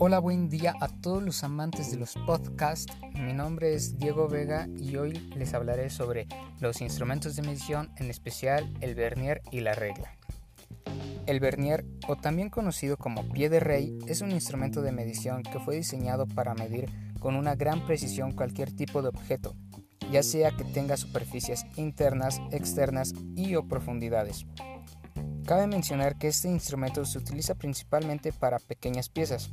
Hola, buen día a todos los amantes de los podcasts. Mi nombre es Diego Vega y hoy les hablaré sobre los instrumentos de medición, en especial el vernier y la regla. El vernier, o también conocido como pie de rey, es un instrumento de medición que fue diseñado para medir con una gran precisión cualquier tipo de objeto, ya sea que tenga superficies internas, externas y o profundidades. Cabe mencionar que este instrumento se utiliza principalmente para pequeñas piezas,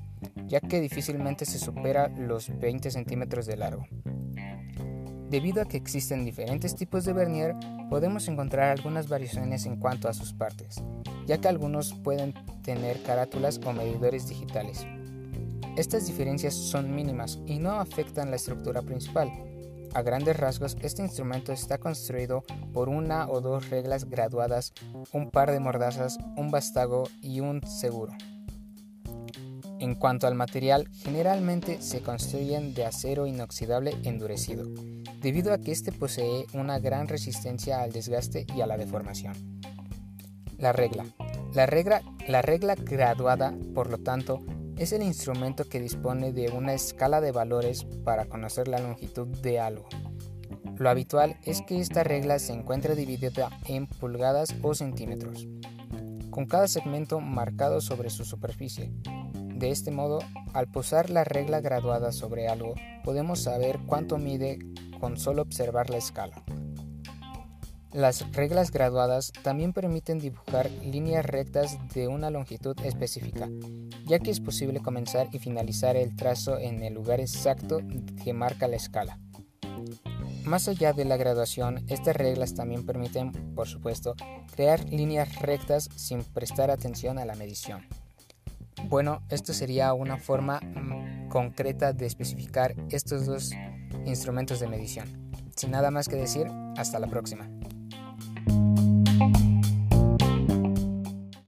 ya que difícilmente se supera los 20 centímetros de largo. Debido a que existen diferentes tipos de vernier, podemos encontrar algunas variaciones en cuanto a sus partes, ya que algunos pueden tener carátulas o medidores digitales. Estas diferencias son mínimas y no afectan la estructura principal, a grandes rasgos, este instrumento está construido por una o dos reglas graduadas, un par de mordazas, un bastago y un seguro. En cuanto al material, generalmente se construyen de acero inoxidable endurecido, debido a que este posee una gran resistencia al desgaste y a la deformación. La regla. La regla, la regla graduada, por lo tanto, es el instrumento que dispone de una escala de valores para conocer la longitud de algo. Lo habitual es que esta regla se encuentre dividida en pulgadas o centímetros, con cada segmento marcado sobre su superficie. De este modo, al posar la regla graduada sobre algo, podemos saber cuánto mide con solo observar la escala. Las reglas graduadas también permiten dibujar líneas rectas de una longitud específica, ya que es posible comenzar y finalizar el trazo en el lugar exacto que marca la escala. Más allá de la graduación, estas reglas también permiten, por supuesto, crear líneas rectas sin prestar atención a la medición. Bueno, esto sería una forma mm, concreta de especificar estos dos instrumentos de medición. Sin nada más que decir, hasta la próxima.